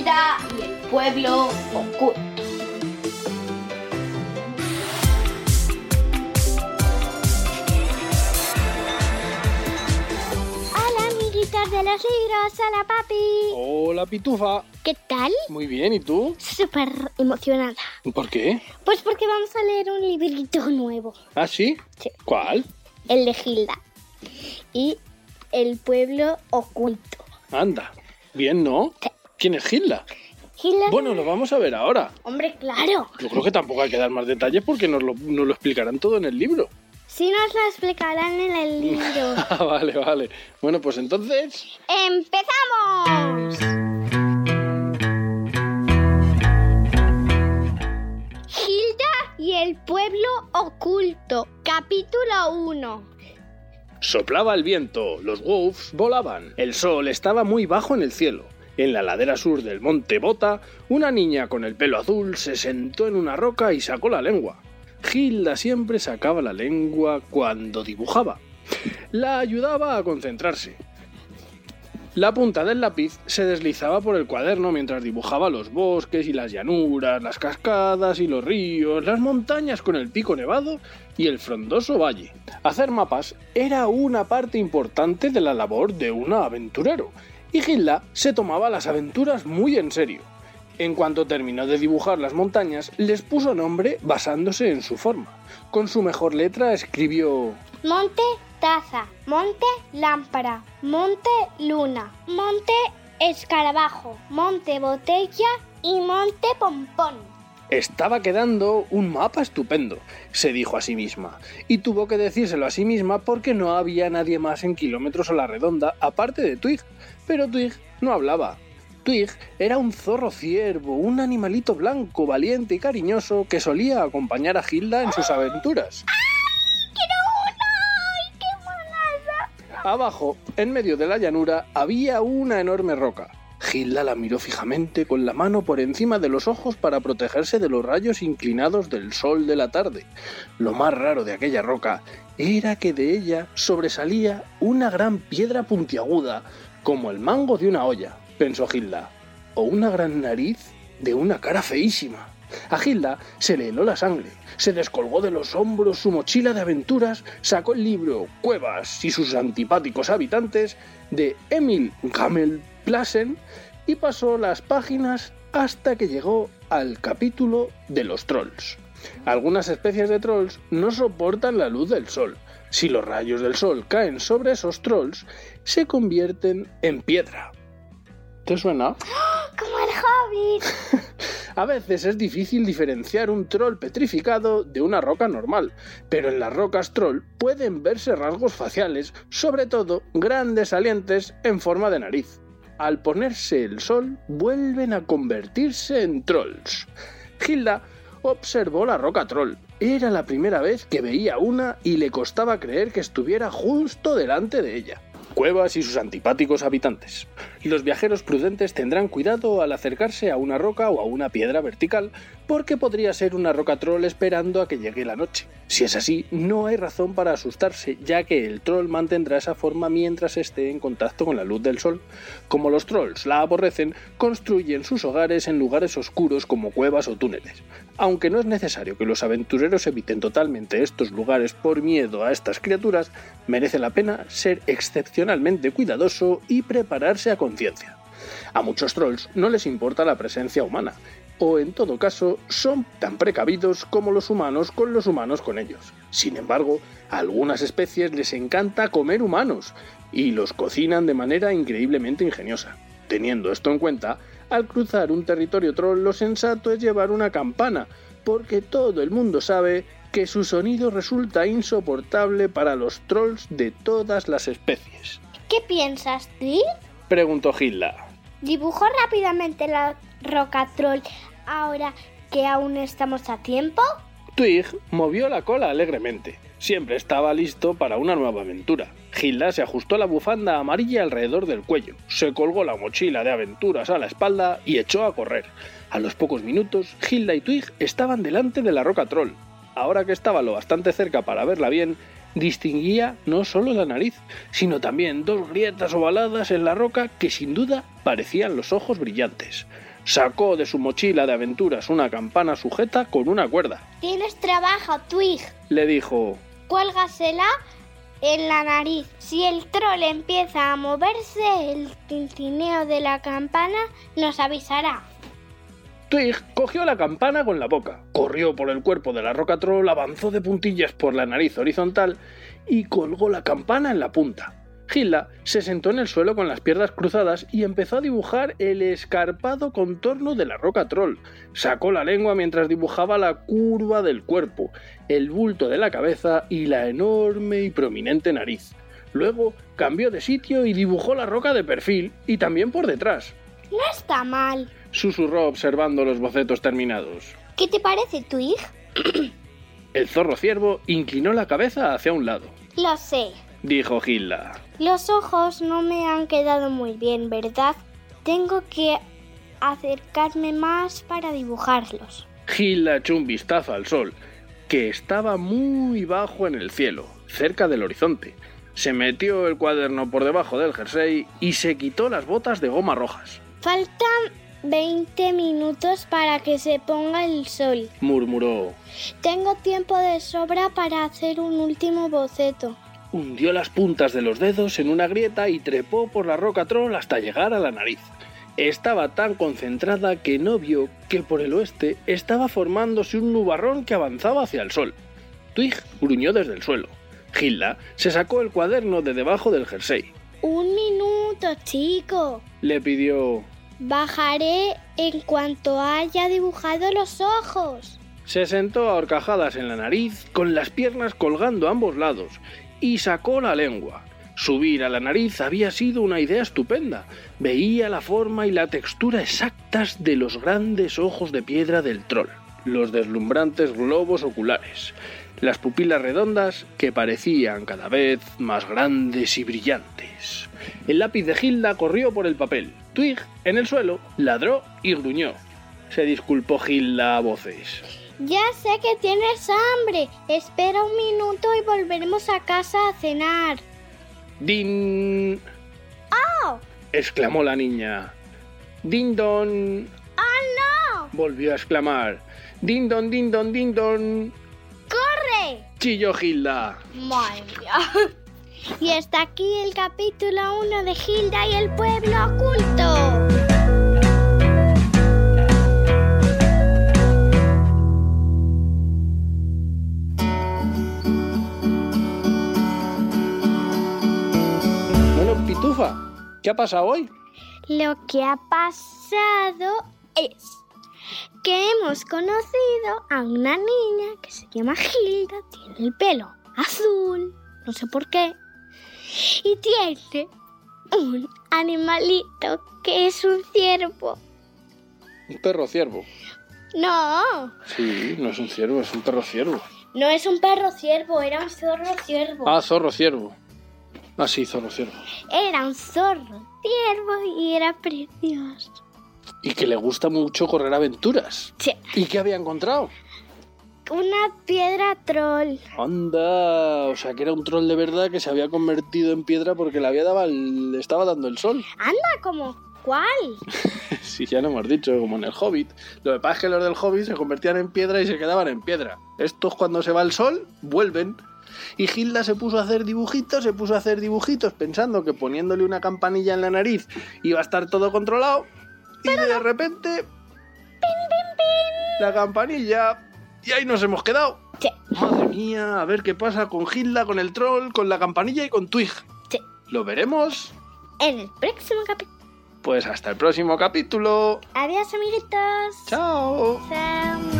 Hilda y el pueblo oculto. Hola, amiguitos de los libros. Hola, papi. Hola, Pitufa. ¿Qué tal? Muy bien, ¿y tú? Súper emocionada. ¿Por qué? Pues porque vamos a leer un librito nuevo. ¿Ah, sí? Sí. ¿Cuál? El de Hilda. Y el pueblo oculto. Anda. Bien, ¿no? Sí. ¿Quién es Hilda? Hilda. Bueno, lo vamos a ver ahora. Hombre, claro. Yo creo que tampoco hay que dar más detalles porque nos lo, nos lo explicarán todo en el libro. Sí nos lo explicarán en el libro. Ah, vale, vale. Bueno, pues entonces... ¡Empezamos! Hilda y el pueblo oculto. Capítulo 1. Soplaba el viento, los wolves volaban, el sol estaba muy bajo en el cielo. En la ladera sur del monte Bota, una niña con el pelo azul se sentó en una roca y sacó la lengua. Hilda siempre sacaba la lengua cuando dibujaba. La ayudaba a concentrarse. La punta del lápiz se deslizaba por el cuaderno mientras dibujaba los bosques y las llanuras, las cascadas y los ríos, las montañas con el pico nevado y el frondoso valle. Hacer mapas era una parte importante de la labor de un aventurero, y Hilda se tomaba las aventuras muy en serio. En cuanto terminó de dibujar las montañas, les puso nombre basándose en su forma. Con su mejor letra escribió Monte taza, monte lámpara, monte luna, monte escarabajo, monte botella y monte pompón. Estaba quedando un mapa estupendo, se dijo a sí misma, y tuvo que decírselo a sí misma porque no había nadie más en kilómetros a la redonda aparte de Twig, pero Twig no hablaba. Twig era un zorro ciervo, un animalito blanco, valiente y cariñoso que solía acompañar a Hilda en sus aventuras. Abajo, en medio de la llanura, había una enorme roca. Hilda la miró fijamente con la mano por encima de los ojos para protegerse de los rayos inclinados del sol de la tarde. Lo más raro de aquella roca era que de ella sobresalía una gran piedra puntiaguda, como el mango de una olla, pensó Hilda, o una gran nariz de una cara feísima. A Hilda se le heló la sangre, se descolgó de los hombros su mochila de aventuras, sacó el libro Cuevas y sus antipáticos habitantes de Emil Gamel Plasen y pasó las páginas hasta que llegó al capítulo de los trolls. Algunas especies de trolls no soportan la luz del sol. Si los rayos del sol caen sobre esos trolls, se convierten en piedra. ¿Te suena? Como el hobbit. A veces es difícil diferenciar un troll petrificado de una roca normal, pero en las rocas troll pueden verse rasgos faciales, sobre todo grandes salientes en forma de nariz. Al ponerse el sol, vuelven a convertirse en trolls. Hilda observó la roca troll. Era la primera vez que veía una y le costaba creer que estuviera justo delante de ella. Cuevas y sus antipáticos habitantes. Los viajeros prudentes tendrán cuidado al acercarse a una roca o a una piedra vertical, porque podría ser una roca troll esperando a que llegue la noche. Si es así, no hay razón para asustarse, ya que el troll mantendrá esa forma mientras esté en contacto con la luz del sol. Como los trolls la aborrecen, construyen sus hogares en lugares oscuros como cuevas o túneles. Aunque no es necesario que los aventureros eviten totalmente estos lugares por miedo a estas criaturas, merece la pena ser excepcionalmente cuidadoso y prepararse a conciencia. A muchos trolls no les importa la presencia humana, o en todo caso son tan precavidos como los humanos con los humanos con ellos. Sin embargo, a algunas especies les encanta comer humanos y los cocinan de manera increíblemente ingeniosa. Teniendo esto en cuenta, al cruzar un territorio troll lo sensato es llevar una campana, porque todo el mundo sabe que su sonido resulta insoportable para los trolls de todas las especies. ¿Qué piensas, Twig? Preguntó Hilda. ¿Dibujó rápidamente la roca troll ahora que aún estamos a tiempo? Twig movió la cola alegremente. Siempre estaba listo para una nueva aventura. Hilda se ajustó la bufanda amarilla alrededor del cuello, se colgó la mochila de aventuras a la espalda y echó a correr. A los pocos minutos, Hilda y Twig estaban delante de la roca troll. Ahora que estaba lo bastante cerca para verla bien, distinguía no solo la nariz, sino también dos grietas ovaladas en la roca que sin duda parecían los ojos brillantes. Sacó de su mochila de aventuras una campana sujeta con una cuerda. Tienes trabajo, Twig. Le dijo, Cuélgasela en la nariz. Si el troll empieza a moverse, el tintineo de la campana nos avisará. Twig cogió la campana con la boca, corrió por el cuerpo de la roca troll, avanzó de puntillas por la nariz horizontal y colgó la campana en la punta. Hilda se sentó en el suelo con las piernas cruzadas y empezó a dibujar el escarpado contorno de la roca troll. Sacó la lengua mientras dibujaba la curva del cuerpo, el bulto de la cabeza y la enorme y prominente nariz. Luego cambió de sitio y dibujó la roca de perfil y también por detrás. No está mal. Susurró observando los bocetos terminados. ¿Qué te parece, Twig? El zorro ciervo inclinó la cabeza hacia un lado. Lo sé. Dijo Hilda. Los ojos no me han quedado muy bien, ¿verdad? Tengo que acercarme más para dibujarlos. Hilda echó un vistazo al sol, que estaba muy bajo en el cielo, cerca del horizonte. Se metió el cuaderno por debajo del jersey y se quitó las botas de goma rojas. Faltan 20 minutos para que se ponga el sol. Murmuró. Tengo tiempo de sobra para hacer un último boceto. Hundió las puntas de los dedos en una grieta y trepó por la roca troll hasta llegar a la nariz. Estaba tan concentrada que no vio que por el oeste estaba formándose un nubarrón que avanzaba hacia el sol. Twig gruñó desde el suelo. Hilda se sacó el cuaderno de debajo del jersey. Un minuto, chico. Le pidió. Bajaré en cuanto haya dibujado los ojos. Se sentó a horcajadas en la nariz, con las piernas colgando a ambos lados, y sacó la lengua. Subir a la nariz había sido una idea estupenda. Veía la forma y la textura exactas de los grandes ojos de piedra del troll, los deslumbrantes globos oculares, las pupilas redondas que parecían cada vez más grandes y brillantes. El lápiz de Hilda corrió por el papel. Twig, en el suelo, ladró y gruñó. Se disculpó Hilda a voces. Ya sé que tienes hambre. Espera un minuto y volveremos a casa a cenar. ¡Din! ¡Oh! exclamó la niña. ¡Din don! ¡Oh, no! volvió a exclamar. ¡Din don, din don, din don! ¡Corre! chilló Hilda. Madre mía. Y hasta aquí el capítulo 1 de Hilda y el pueblo oculto. ¿Qué ha pasado hoy? Lo que ha pasado es que hemos conocido a una niña que se llama Hilda, tiene el pelo azul, no sé por qué, y tiene un animalito que es un ciervo. Un perro ciervo. No, Sí, no es un ciervo, es un perro ciervo. no es un perro ciervo, era un zorro ciervo. Ah, zorro ciervo. Ah, sí, zorro ciervo. Era un zorro ciervo y era precioso. Y que le gusta mucho correr aventuras. Sí, ¿Y qué había encontrado? una piedra troll. Anda, o sea que era un troll de verdad que se había convertido en piedra porque le había dado el- le estaba dando el sol. Anda, como cuál? Sí, ya lo hemos dicho, como en el Hobbit. Lo que pasa es que los del Hobbit se convertían en piedra y se quedaban en piedra. Estos cuando se va el sol, vuelven. Y Hilda se puso a hacer dibujitos, se puso a hacer dibujitos pensando que poniéndole una campanilla en la nariz iba a estar todo controlado. Y de repente... La campanilla... Y ahí nos hemos quedado. Sí. Madre mía, a ver qué pasa con Hilda, con el troll, con la campanilla y con Twig. Sí. ¿Lo veremos? En el próximo capítulo. Pues hasta el próximo capítulo. Adiós, amiguitos. Chao. Chao.